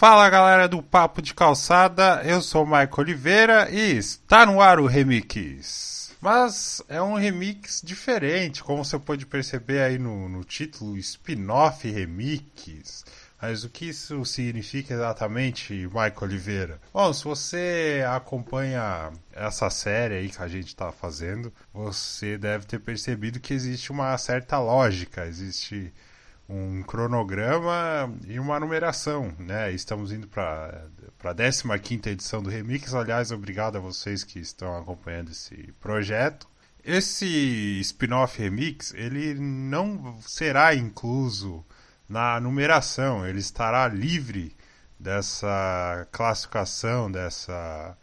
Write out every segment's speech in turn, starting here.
Fala galera do Papo de Calçada, eu sou o Maico Oliveira e está no ar o Remix. Mas é um remix diferente, como você pode perceber aí no, no título Spin-off Remix. Mas o que isso significa exatamente, Michael Oliveira? Bom, se você acompanha essa série aí que a gente está fazendo, você deve ter percebido que existe uma certa lógica, existe um cronograma e uma numeração, né? Estamos indo para a 15 edição do Remix. Aliás, obrigado a vocês que estão acompanhando esse projeto. Esse spin-off Remix, ele não será incluso na numeração, ele estará livre dessa classificação, dessa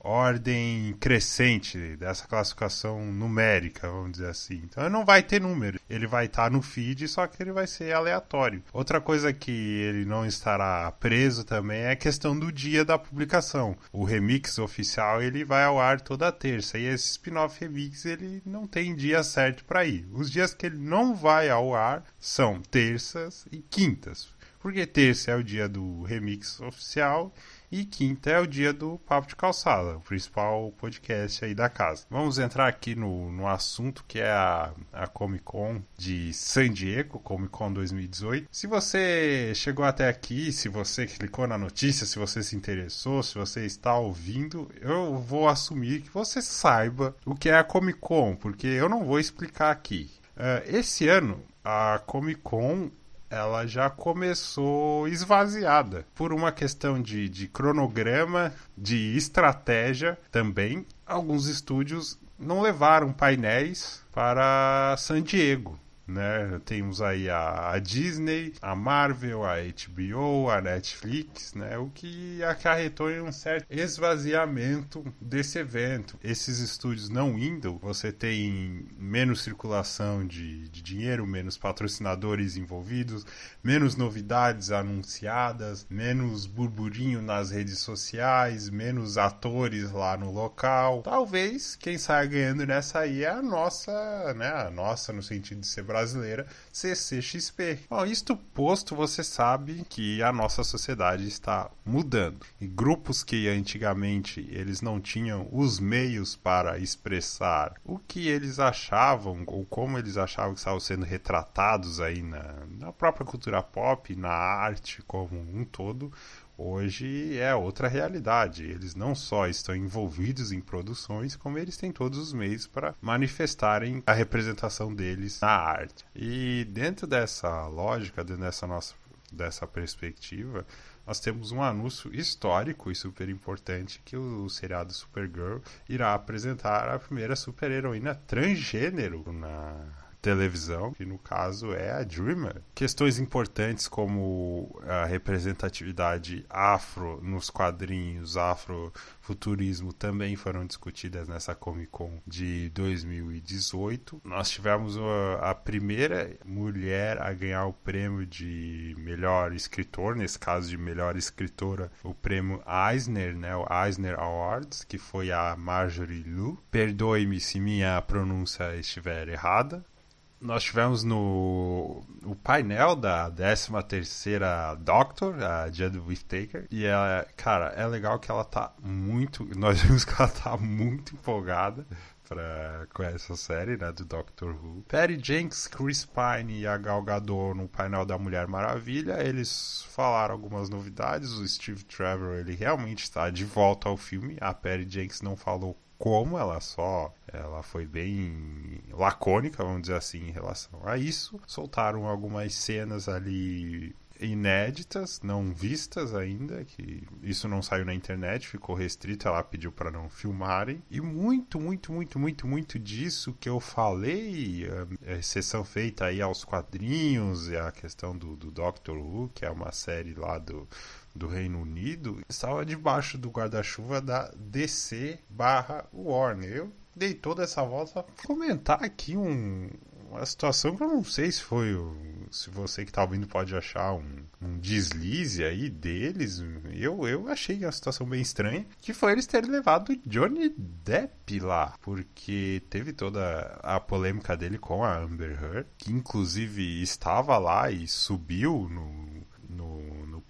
ordem crescente dessa classificação numérica, vamos dizer assim. Então ele não vai ter número, ele vai estar tá no feed, só que ele vai ser aleatório. Outra coisa que ele não estará preso também é a questão do dia da publicação. O remix oficial ele vai ao ar toda terça e esse spin-off remix ele não tem dia certo para ir. Os dias que ele não vai ao ar são terças e quintas. Porque terça é o dia do remix oficial e quinta é o dia do Papo de Calçada, o principal podcast aí da casa. Vamos entrar aqui no, no assunto que é a, a Comic Con de San Diego, Comic Con 2018. Se você chegou até aqui, se você clicou na notícia, se você se interessou, se você está ouvindo, eu vou assumir que você saiba o que é a Comic Con, porque eu não vou explicar aqui. Uh, esse ano, a Comic Con ela já começou esvaziada por uma questão de, de cronograma, de estratégia também. Alguns estúdios não levaram painéis para San Diego né? Temos aí a, a, Disney, a Marvel, a HBO, a Netflix, né? O que acarretou em um certo esvaziamento desse evento. Esses estúdios não indo, você tem menos circulação de, de dinheiro, menos patrocinadores envolvidos, menos novidades anunciadas, menos burburinho nas redes sociais, menos atores lá no local. Talvez quem saia ganhando nessa aí é a nossa, né? A nossa no sentido de ser brasileiro brasileira CCXP. Bom, isto posto, você sabe que a nossa sociedade está mudando. E grupos que antigamente eles não tinham os meios para expressar o que eles achavam ou como eles achavam que estavam sendo retratados aí na, na própria cultura pop, na arte como um todo, hoje é outra realidade. Eles não só estão envolvidos em produções, como eles têm todos os meios para manifestarem a representação deles na arte. E dentro dessa lógica, dentro dessa nossa dessa perspectiva, nós temos um anúncio histórico e super importante que o seriado Supergirl irá apresentar a primeira super-heroína transgênero na televisão, que no caso é a Dreamer. Questões importantes como a representatividade afro nos quadrinhos, afrofuturismo também foram discutidas nessa Comic Con de 2018. Nós tivemos a, primeira mulher a ganhar o prêmio de melhor escritor, nesse caso de melhor escritora, o prêmio Eisner, né, o Eisner Awards, que foi a Marjorie Liu. Perdoe-me se minha pronúncia estiver errada nós tivemos no o painel da 13 terceira Doctor, a Jed Whittaker, e ela, cara, é legal que ela tá muito, nós vimos que ela tá muito empolgada pra, com essa série, né, do Doctor Who. Perry Jenks, Chris Pine e a Gal Gadot no painel da Mulher Maravilha, eles falaram algumas novidades, o Steve Trevor, ele realmente está de volta ao filme, a Perry Jenks não falou como ela só ela foi bem lacônica, vamos dizer assim, em relação a isso. Soltaram algumas cenas ali inéditas, não vistas ainda, que isso não saiu na internet, ficou restrito, ela pediu para não filmarem. E muito, muito, muito, muito, muito disso que eu falei, a exceção feita aí aos quadrinhos e a questão do, do Doctor Who, que é uma série lá do do Reino Unido estava debaixo do guarda-chuva da DC barra Warner. Eu dei toda essa volta para comentar aqui um, uma situação que eu não sei se foi se você que está ouvindo pode achar um, um, deslize aí deles. Eu, eu achei a situação bem estranha, que foi eles terem levado Johnny Depp lá, porque teve toda a polêmica dele com a Amber Heard, que inclusive estava lá e subiu no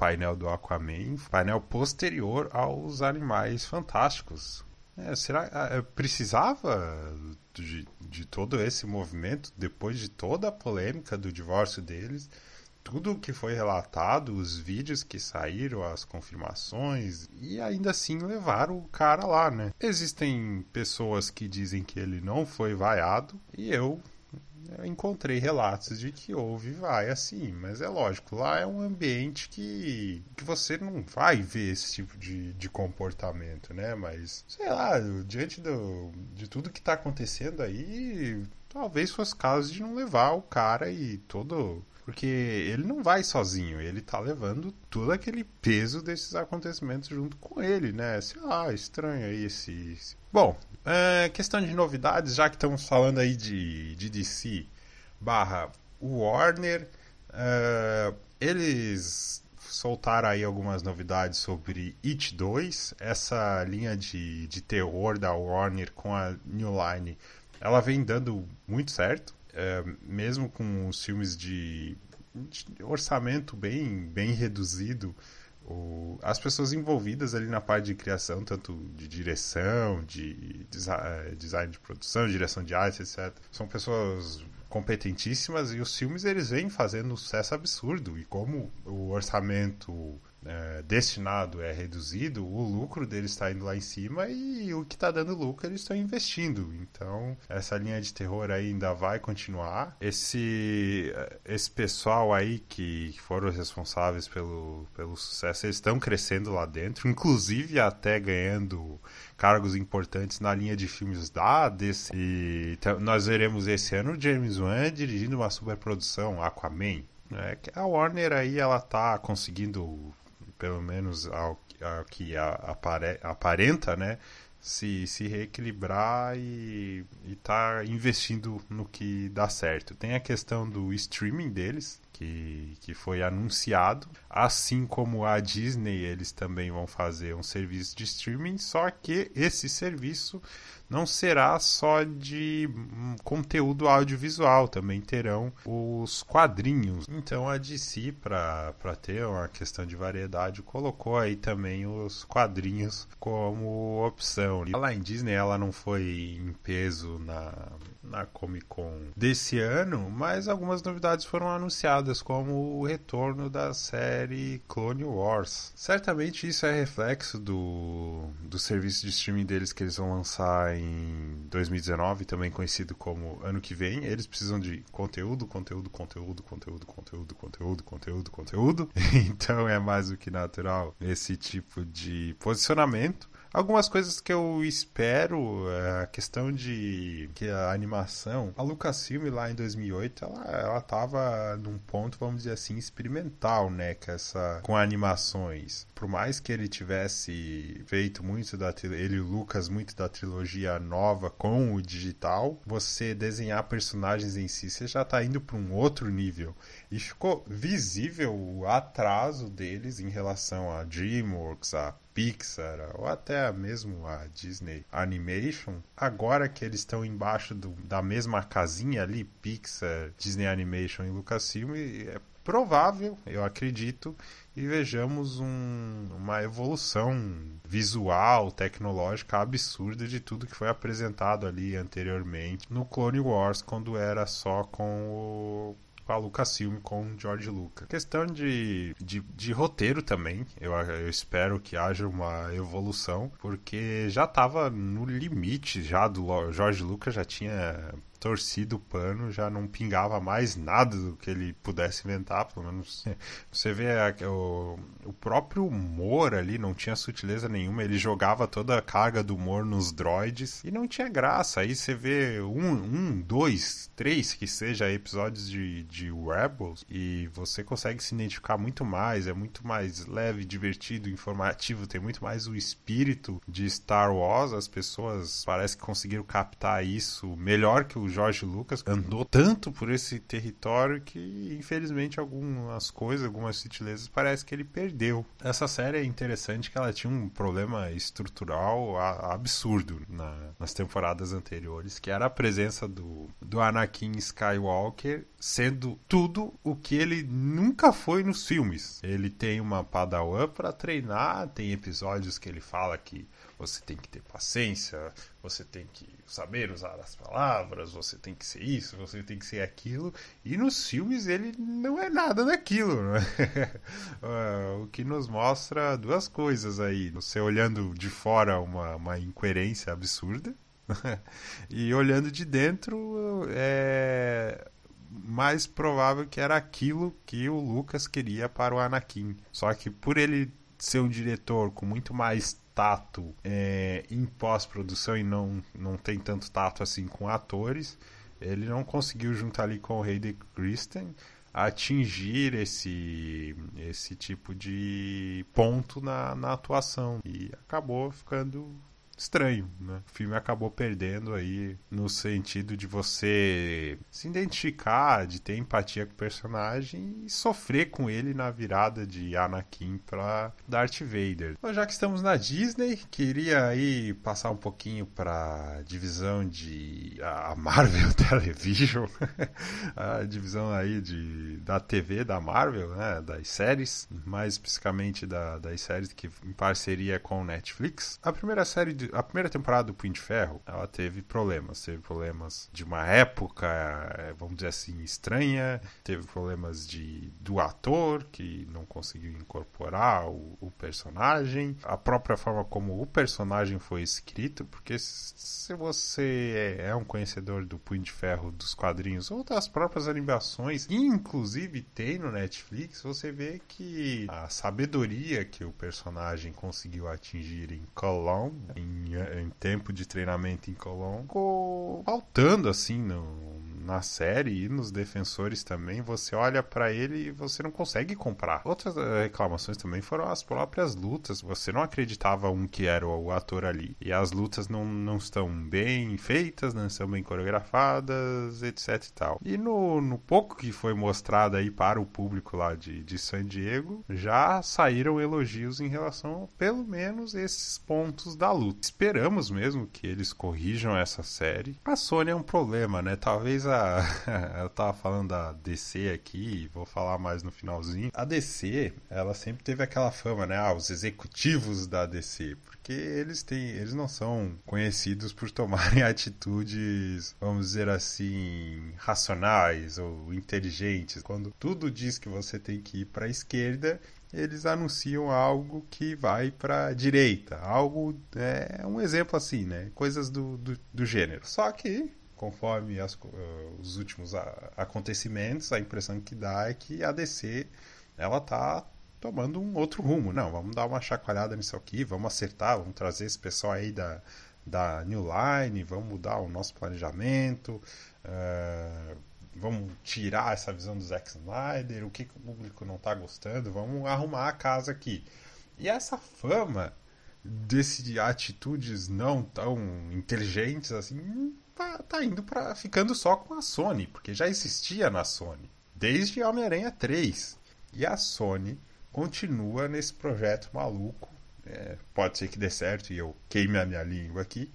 painel do Aquaman, painel posterior aos Animais Fantásticos. É, será que precisava de, de todo esse movimento depois de toda a polêmica do divórcio deles? tudo que foi relatado, os vídeos que saíram, as confirmações, e ainda assim levaram o cara lá, né? Existem pessoas que dizem que ele não foi vaiado, e eu eu encontrei relatos de que houve vai assim, mas é lógico, lá é um ambiente que, que você não vai ver esse tipo de, de comportamento, né? Mas, sei lá, diante do, de tudo que está acontecendo aí, talvez fosse caso de não levar o cara e todo porque ele não vai sozinho, ele tá levando todo aquele peso desses acontecimentos junto com ele, né? Sei lá, estranho aí esse. esse... Bom, é, questão de novidades, já que estamos falando aí de, de DC barra Warner, é, eles soltaram aí algumas novidades sobre It 2, essa linha de, de terror da Warner com a New Line, ela vem dando muito certo é, mesmo com os filmes de, de, orçamento bem, bem reduzido, o, as pessoas envolvidas ali na parte de criação, tanto de direção, de design, design de produção, direção de arte, etc., são pessoas competentíssimas e os filmes eles vêm fazendo um sucesso absurdo e como o orçamento é, destinado é reduzido, o lucro deles está indo lá em cima e o que está dando lucro eles estão investindo. Então, essa linha de terror ainda vai continuar. Esse, esse pessoal aí que foram responsáveis pelo, pelo sucesso, eles estão crescendo lá dentro, inclusive até ganhando cargos importantes na linha de filmes da DC. E nós veremos esse ano James Wan dirigindo uma superprodução, Aquaman. É a Warner aí ela tá conseguindo pelo menos ao, ao que apare, aparenta, né? Se, se reequilibrar e estar tá investindo no que dá certo. Tem a questão do streaming deles, que, que foi anunciado. Assim como a Disney, eles também vão fazer um serviço de streaming, só que esse serviço não será só de hum, conteúdo audiovisual, também terão os quadrinhos. Então a DC, para ter uma questão de variedade, colocou aí também os quadrinhos como opção. Lá em Disney ela não foi em peso na, na Comic Con desse ano, mas algumas novidades foram anunciadas, como o retorno da série Clone Wars. Certamente isso é reflexo do, do serviço de streaming deles que eles vão lançar em 2019, também conhecido como ano que vem. Eles precisam de conteúdo, conteúdo, conteúdo, conteúdo, conteúdo, conteúdo, conteúdo, conteúdo. Então é mais do que natural esse tipo de posicionamento. Algumas coisas que eu espero, é, a questão de que a animação, a Lucasfilm lá em 2008, ela, ela tava num ponto, vamos dizer assim, experimental, né, com, essa, com animações. Por mais que ele tivesse feito muito da ele e o Lucas muito da trilogia nova com o digital, você desenhar personagens em si, você já tá indo para um outro nível. E ficou visível o atraso deles em relação a DreamWorks, a Pixar ou até mesmo a Disney Animation, agora que eles estão embaixo do, da mesma casinha ali, Pixar, Disney Animation e Lucasfilm, é provável, eu acredito, e vejamos um, uma evolução visual, tecnológica absurda de tudo que foi apresentado ali anteriormente no Clone Wars, quando era só com o com a Lucasfilm, com George Lucas. Questão de, de, de roteiro também, eu, eu, espero que haja uma evolução, porque já estava no limite já do George Lucas, já tinha torcido o pano, já não pingava mais nada do que ele pudesse inventar, pelo menos. Você vê o, o próprio humor ali, não tinha sutileza nenhuma, ele jogava toda a carga do humor nos droids e não tinha graça. Aí você vê um, um dois, três que seja episódios de, de Rebels e você consegue se identificar muito mais, é muito mais leve, divertido, informativo, tem muito mais o espírito de Star Wars. As pessoas parece que conseguiram captar isso melhor que o Jorge Lucas andou tanto por esse território que, infelizmente, algumas coisas, algumas sutilezas, parece que ele perdeu. Essa série é interessante que ela tinha um problema estrutural absurdo na, nas temporadas anteriores, que era a presença do, do Anakin Skywalker sendo tudo o que ele nunca foi nos filmes. Ele tem uma padawan para treinar, tem episódios que ele fala que você tem que ter paciência, você tem que saber usar as palavras, você tem que ser isso, você tem que ser aquilo. E nos filmes ele não é nada daquilo, né? o que nos mostra duas coisas aí. Você olhando de fora uma, uma incoerência absurda. e olhando de dentro é mais provável que era aquilo que o Lucas queria para o Anakin. Só que por ele ser um diretor com muito mais tato é, em pós-produção e não, não tem tanto tato assim com atores, ele não conseguiu juntar ali com o Hayden Christensen atingir esse esse tipo de ponto na, na atuação. E acabou ficando estranho, né? O filme acabou perdendo aí no sentido de você se identificar, de ter empatia com o personagem e sofrer com ele na virada de Anakin para Darth Vader. Então, já que estamos na Disney, queria aí passar um pouquinho para divisão de a Marvel Television, a divisão aí de da TV da Marvel, né, das séries, mais especificamente da, das séries que em parceria com Netflix. A primeira série de, a primeira temporada do Punho de Ferro, ela teve problemas. Teve problemas de uma época, é, vamos dizer assim, estranha. Teve problemas de do ator, que não conseguiu incorporar o, o personagem. A própria forma como o personagem foi escrito, porque se você é, é um conhecedor do Punho de Ferro, dos quadrinhos ou das próprias animações, inclusive tem no Netflix, você vê que a sabedoria que o personagem conseguiu atingir em Cologne, em em tempo de treinamento em Colón, faltando assim no, na série e nos defensores também, você olha para ele e você não consegue comprar. Outras eh, reclamações também foram as próprias lutas. Você não acreditava um que era o ator ali. E as lutas não, não estão bem feitas, não estão bem coreografadas, etc e tal. E no, no pouco que foi mostrado aí para o público lá de, de San Diego, já saíram elogios em relação, pelo menos, esses pontos da luta. Esperamos mesmo que eles corrijam essa série. A Sony é um problema, né? Talvez a eu tava falando da DC aqui, vou falar mais no finalzinho. A DC, ela sempre teve aquela fama, né? Ah, os executivos da DC, porque eles têm, eles não são conhecidos por tomarem atitudes, vamos dizer assim, racionais ou inteligentes. Quando tudo diz que você tem que ir para esquerda, eles anunciam algo que vai para direita, algo é um exemplo assim, né? Coisas do, do, do gênero. Só que conforme as, uh, os últimos acontecimentos, a impressão que dá é que a DC ela tá tomando um outro rumo. Não, vamos dar uma chacoalhada nisso aqui, vamos acertar, vamos trazer esse pessoal aí da, da New Line, vamos mudar o nosso planejamento, uh, vamos tirar essa visão do Zack Snyder, o que, que o público não está gostando, vamos arrumar a casa aqui. E essa fama desse atitudes não tão inteligentes assim tá, tá indo para ficando só com a Sony, porque já existia na Sony desde Homem-Aranha 3. E a Sony continua nesse projeto maluco. É, pode ser que dê certo e eu queime a minha língua aqui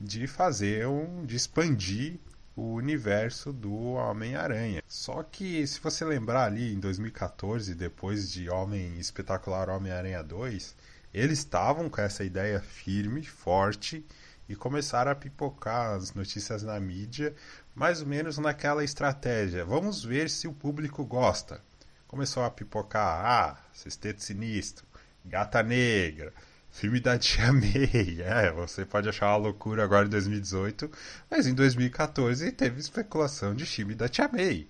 de fazer um de expandir o universo do Homem-Aranha. Só que se você lembrar ali em 2014, depois de Homem Espetacular Homem-Aranha 2, eles estavam com essa ideia firme, forte e começaram a pipocar as notícias na mídia, mais ou menos naquela estratégia. Vamos ver se o público gosta. Começou a pipocar, ah, Sexteto Sinistro, Gata Negra, filme da Tia May. É, você pode achar uma loucura agora em 2018, mas em 2014 teve especulação de filme da Tia May.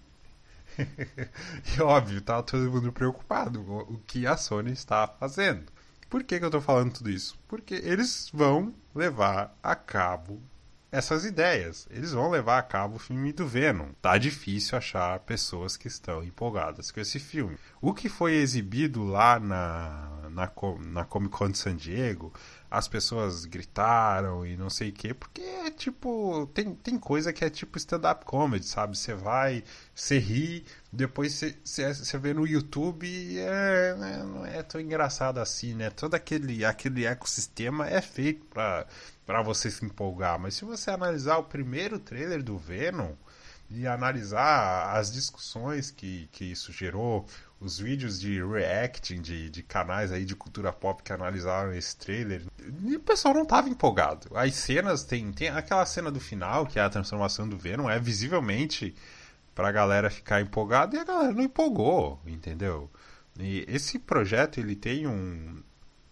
e óbvio, tá todo mundo preocupado com o que a Sony está fazendo. Por que, que eu estou falando tudo isso? Porque eles vão levar a cabo essas ideias. Eles vão levar a cabo o filme do Venom. Tá difícil achar pessoas que estão empolgadas com esse filme. O que foi exibido lá na, na, na Comic Con de San Diego, as pessoas gritaram e não sei o quê, porque é tipo. Tem, tem coisa que é tipo stand-up comedy, sabe? Você vai, você ri, depois você, vê no YouTube e é, né, não é tão engraçado assim, né? Todo aquele, aquele ecossistema é feito pra, pra você se empolgar. Mas se você analisar o primeiro trailer do Venom e analisar as discussões que, que isso gerou, os vídeos de reacting de, de canais aí de cultura pop que analisaram esse trailer, e o pessoal não tava empolgado. As cenas, tem, tem aquela cena do final, que é a transformação do Venom, é visivelmente pra galera ficar empolgada e a galera não empolgou, entendeu? E esse projeto ele tem um,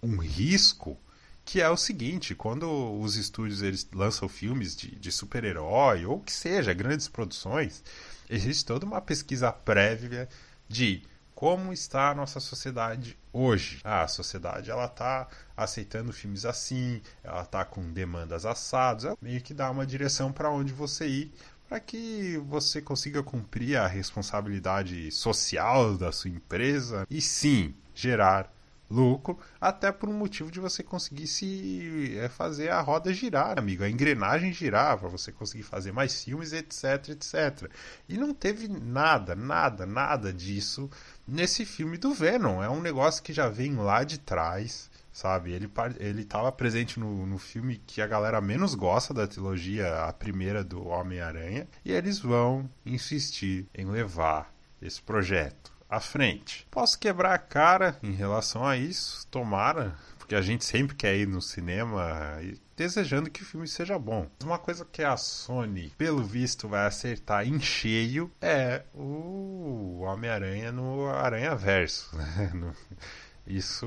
um risco que é o seguinte, quando os estúdios eles lançam filmes de, de super-herói ou que seja, grandes produções, existe toda uma pesquisa prévia de como está a nossa sociedade hoje. Ah, a sociedade ela está aceitando filmes assim, ela está com demandas assadas, é meio que dá uma direção para onde você ir para que você consiga cumprir a responsabilidade social da sua empresa e sim gerar lucro, até por um motivo de você conseguir se é, fazer a roda girar, amigo, a engrenagem girar, para você conseguir fazer mais filmes, etc, etc. E não teve nada, nada, nada disso nesse filme do Venom. É um negócio que já vem lá de trás, sabe? Ele ele estava presente no, no filme que a galera menos gosta da trilogia, a primeira do Homem-Aranha, e eles vão insistir em levar esse projeto à frente. Posso quebrar a cara em relação a isso, tomara, porque a gente sempre quer ir no cinema e desejando que o filme seja bom. Uma coisa que a Sony, pelo visto, vai acertar em cheio é o Homem-Aranha no Aranha Verso. Né? Isso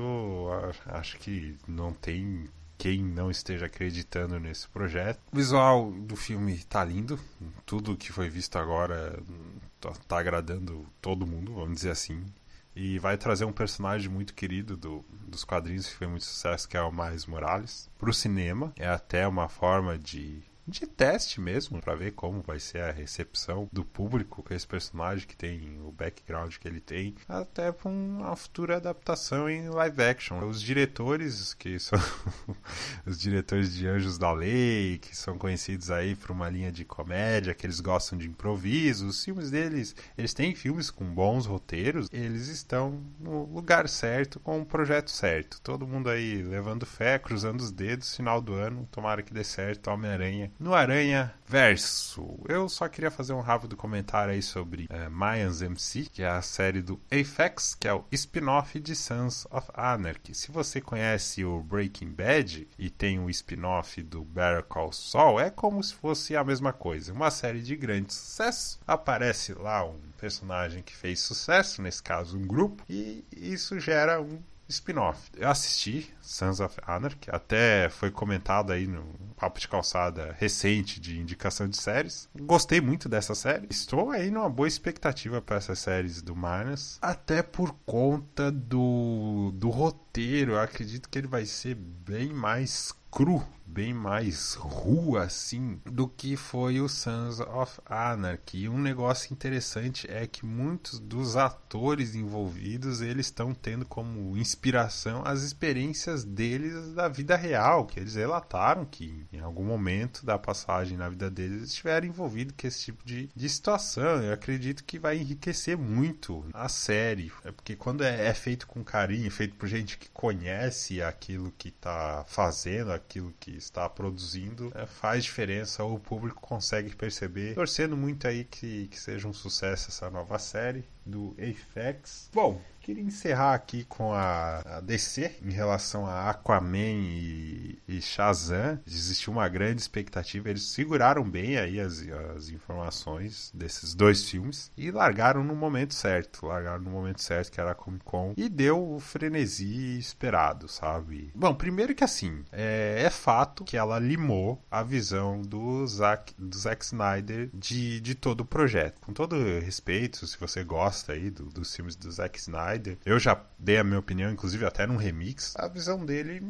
acho que não tem quem não esteja acreditando nesse projeto. O visual do filme tá lindo, tudo que foi visto agora tá, tá agradando todo mundo, vamos dizer assim. E vai trazer um personagem muito querido do, dos quadrinhos que foi muito sucesso, que é o Miles Morales, para o cinema. É até uma forma de de teste mesmo, para ver como vai ser a recepção do público com esse personagem que tem o background que ele tem, até para uma futura adaptação em live action. Os diretores, que são os diretores de Anjos da Lei, que são conhecidos aí por uma linha de comédia, que eles gostam de improviso, os filmes deles, eles têm filmes com bons roteiros, eles estão no lugar certo, com o projeto certo. Todo mundo aí levando fé, cruzando os dedos, final do ano, tomara que dê certo, Homem-Aranha no Aranha Verso. Eu só queria fazer um rápido comentário aí sobre é, Mayans MC, que é a série do Apex, que é o spin-off de Sons of Anarchy. Se você conhece o Breaking Bad e tem o spin-off do Better Call Saul, é como se fosse a mesma coisa. Uma série de grande sucesso. Aparece lá um personagem que fez sucesso, nesse caso um grupo, e isso gera um spin-off. Eu assisti Sons of Anarchy, até foi comentado aí no papo de calçada recente de indicação de séries. Gostei muito dessa série. Estou aí numa boa expectativa para essas séries do Minus, até por conta do, do roteiro. Eu acredito que ele vai ser bem mais cru bem mais rua assim do que foi o Sons of Anarchy. E um negócio interessante é que muitos dos atores envolvidos eles estão tendo como inspiração as experiências deles da vida real, que eles relataram que em algum momento da passagem na vida deles eles estiveram envolvidos com esse tipo de, de situação. Eu acredito que vai enriquecer muito a série, é porque quando é, é feito com carinho, feito por gente que conhece aquilo que está fazendo, aquilo que está produzindo, é, faz diferença, o público consegue perceber. Torcendo muito aí que, que seja um sucesso essa nova série do Apex. Bom, queria encerrar aqui com a, a, DC em relação a Aquaman e, e Shazam. Existiu uma grande expectativa, eles seguraram bem aí as, as informações desses dois filmes e largaram no momento certo, largaram no momento certo que era a Comic Con e deu o frenesi esperado, sabe? Bom, primeiro que assim, é, é fato que ela limou a visão do Zack, do Zack Snyder de, de todo o projeto. Com todo respeito, se você gosta aí do, dos filmes do Zack Snyder. Eu já dei a minha opinião, inclusive até num remix. A visão dele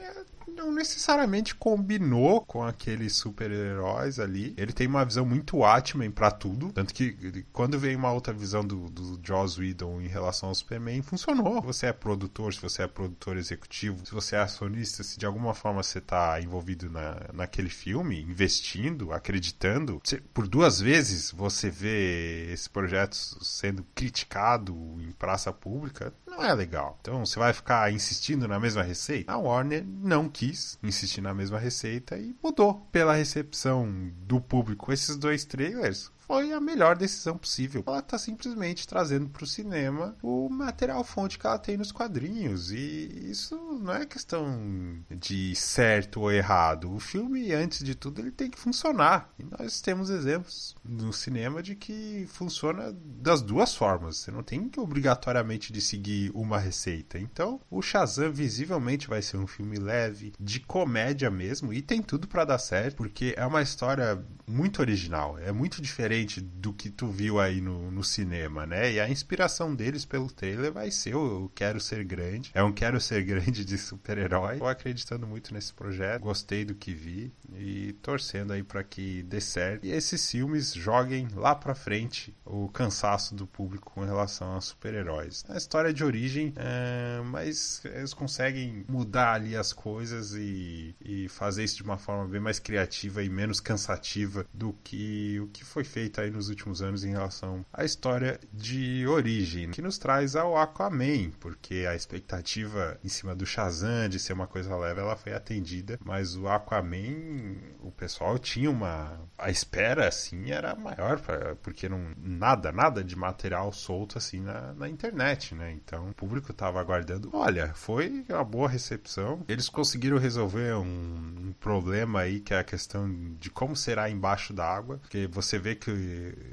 é não necessariamente combinou com aqueles super-heróis ali. Ele tem uma visão muito Watchmen para tudo, tanto que quando vem uma outra visão do, do Joss Whedon em relação ao Superman, funcionou. Se você é produtor, se você é produtor executivo, se você é acionista, se de alguma forma você tá envolvido na, naquele filme, investindo, acreditando, você, por duas vezes você vê esse projeto sendo criticado em praça pública, não é legal. Então você vai ficar insistindo na mesma receita? A Warner não quis insistir na mesma receita e mudou pela recepção do público. Esses dois trailers foi a melhor decisão possível. Ela está simplesmente trazendo para o cinema o material fonte que ela tem nos quadrinhos. E isso não é questão de certo ou errado. O filme, antes de tudo, ele tem que funcionar. E nós temos exemplos no cinema de que funciona das duas formas. Você não tem que obrigatoriamente de seguir uma receita. Então, o Shazam visivelmente vai ser um filme leve, de comédia mesmo, e tem tudo para dar certo, porque é uma história muito original, é muito diferente do que tu viu aí no, no cinema, né? E a inspiração deles pelo trailer vai ser o Quero Ser Grande. É um Quero Ser Grande de super-herói. Tô acreditando muito nesse projeto, gostei do que vi e torcendo aí para que dê certo. E esses filmes joguem lá pra frente o cansaço do público com relação a super-heróis. A história de origem, é, mas eles conseguem mudar ali as coisas e, e fazer isso de uma forma bem mais criativa e menos cansativa do que o que foi feito aí nos últimos anos em relação à história de origem, que nos traz ao Aquaman, porque a expectativa em cima do Shazam de ser uma coisa leve, ela foi atendida, mas o Aquaman, o pessoal tinha uma a espera assim era maior porque não nada, nada de material solto assim na, na internet, né? Então o público estava aguardando. Olha, foi uma boa recepção. Eles conseguiram resolver um, um problema aí que é a questão de como será embaixo debaixo d'água, porque você vê que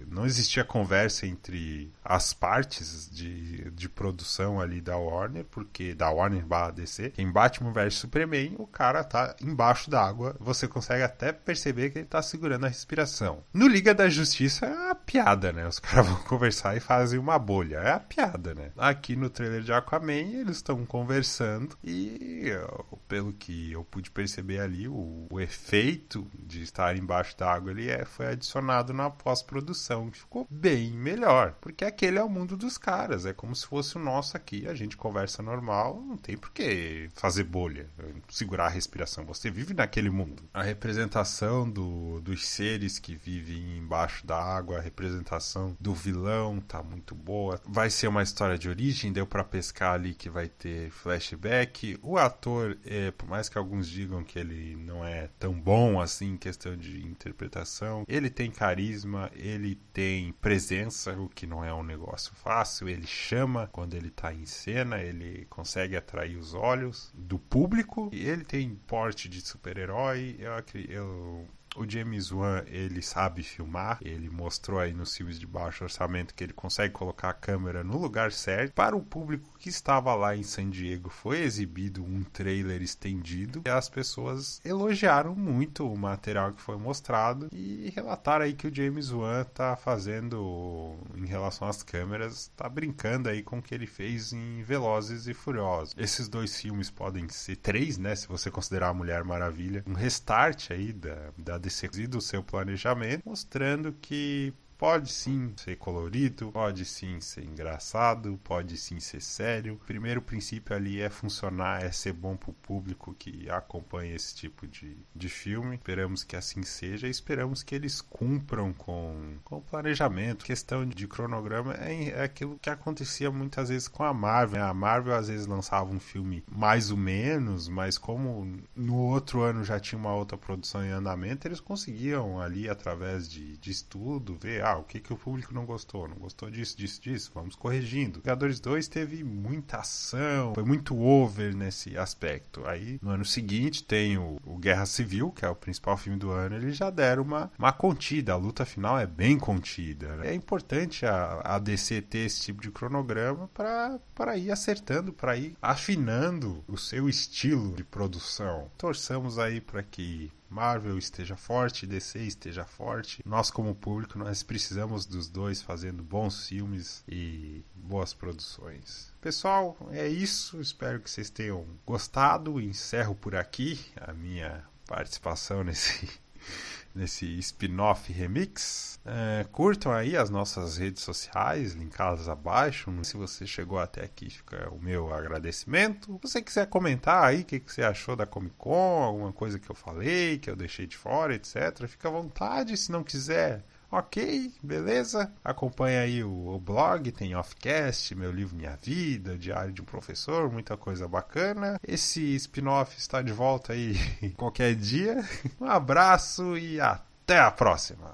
não existia conversa entre as partes de, de produção ali da Warner, porque da Warner barra DC, em Batman vs Superman, o cara tá embaixo d'água, você consegue até perceber que ele tá segurando a respiração. No Liga da Justiça é a piada, né? Os caras vão conversar e fazem uma bolha, é a piada, né? Aqui no trailer de Aquaman, eles estão conversando e, pelo que eu pude perceber ali, o, o efeito de estar embaixo d'água ele é, foi adicionado na pós-produção, que ficou bem melhor. Porque aquele é o mundo dos caras, é como se fosse o nosso aqui, a gente conversa normal, não tem por que fazer bolha, segurar a respiração. Você vive naquele mundo. A representação do, dos seres que vivem embaixo da água, a representação do vilão tá muito boa. Vai ser uma história de origem, deu para pescar ali que vai ter flashback. O ator, é, por mais que alguns digam que ele não é tão bom assim em questão de interpretação, interpretação, ele tem carisma, ele tem presença, o que não é um negócio fácil, ele chama quando ele está em cena, ele consegue atrair os olhos do público, e ele tem porte de super-herói, eu, eu o James Wan, ele sabe filmar, ele mostrou aí nos filmes de baixo orçamento que ele consegue colocar a câmera no lugar certo. Para o público que estava lá em San Diego, foi exibido um trailer estendido e as pessoas elogiaram muito o material que foi mostrado e relataram aí que o James Wan tá fazendo em relação às câmeras, tá brincando aí com o que ele fez em Velozes e Furiosos. Esses dois filmes podem ser três, né, se você considerar a Mulher Maravilha, um restart aí da, da DC do seu planejamento, mostrando que Pode sim ser colorido, pode sim ser engraçado, pode sim ser sério. O primeiro princípio ali é funcionar, é ser bom para o público que acompanha esse tipo de, de filme. Esperamos que assim seja e esperamos que eles cumpram com, com o planejamento. questão de cronograma é, é aquilo que acontecia muitas vezes com a Marvel. Né? A Marvel às vezes lançava um filme mais ou menos, mas como no outro ano já tinha uma outra produção em andamento, eles conseguiam ali através de, de estudo ver ah, o que, que o público não gostou? Não gostou disso, disso, disso, vamos corrigindo. Vingadores 2 teve muita ação, foi muito over nesse aspecto. Aí, no ano seguinte, tem o, o Guerra Civil, que é o principal filme do ano, eles já deram uma, uma contida, a luta final é bem contida. Né? É importante a, a DC ter esse tipo de cronograma para ir acertando, para ir afinando o seu estilo de produção. Torçamos aí para que Marvel esteja forte, DC esteja forte. Nós, como público, nós precisamos dos dois fazendo bons filmes e boas produções. Pessoal, é isso. Espero que vocês tenham gostado. Encerro por aqui a minha participação nesse nesse spin-off remix. É, curtam aí as nossas redes sociais, linkadas abaixo. Se você chegou até aqui, fica o meu agradecimento. Se você quiser comentar aí o que, que você achou da Comic Con, alguma coisa que eu falei, que eu deixei de fora, etc., fica à vontade. Se não quiser, Ok, beleza? Acompanha aí o, o, blog, tem Offcast, meu livro Minha Vida, Diário de um Professor, muita coisa bacana. Esse spin-off está de volta aí qualquer dia. Um abraço e até a próxima!